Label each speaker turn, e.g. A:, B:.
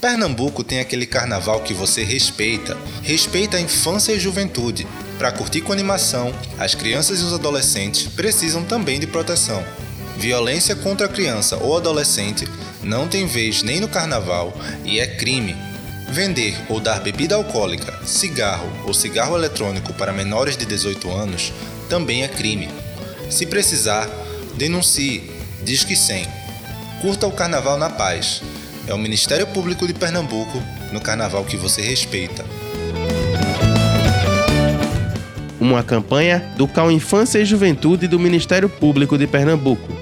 A: Pernambuco tem aquele carnaval que você respeita. Respeita a infância e juventude. Para curtir com animação, as crianças e os adolescentes precisam também de proteção. Violência contra a criança ou adolescente não tem vez nem no carnaval e é crime. Vender ou dar bebida alcoólica, cigarro ou cigarro eletrônico para menores de 18 anos também é crime. Se precisar, denuncie. Disque 100. Curta o carnaval na paz. É o Ministério Público de Pernambuco no carnaval que você respeita.
B: Uma campanha do CAL Infância e Juventude do Ministério Público de Pernambuco.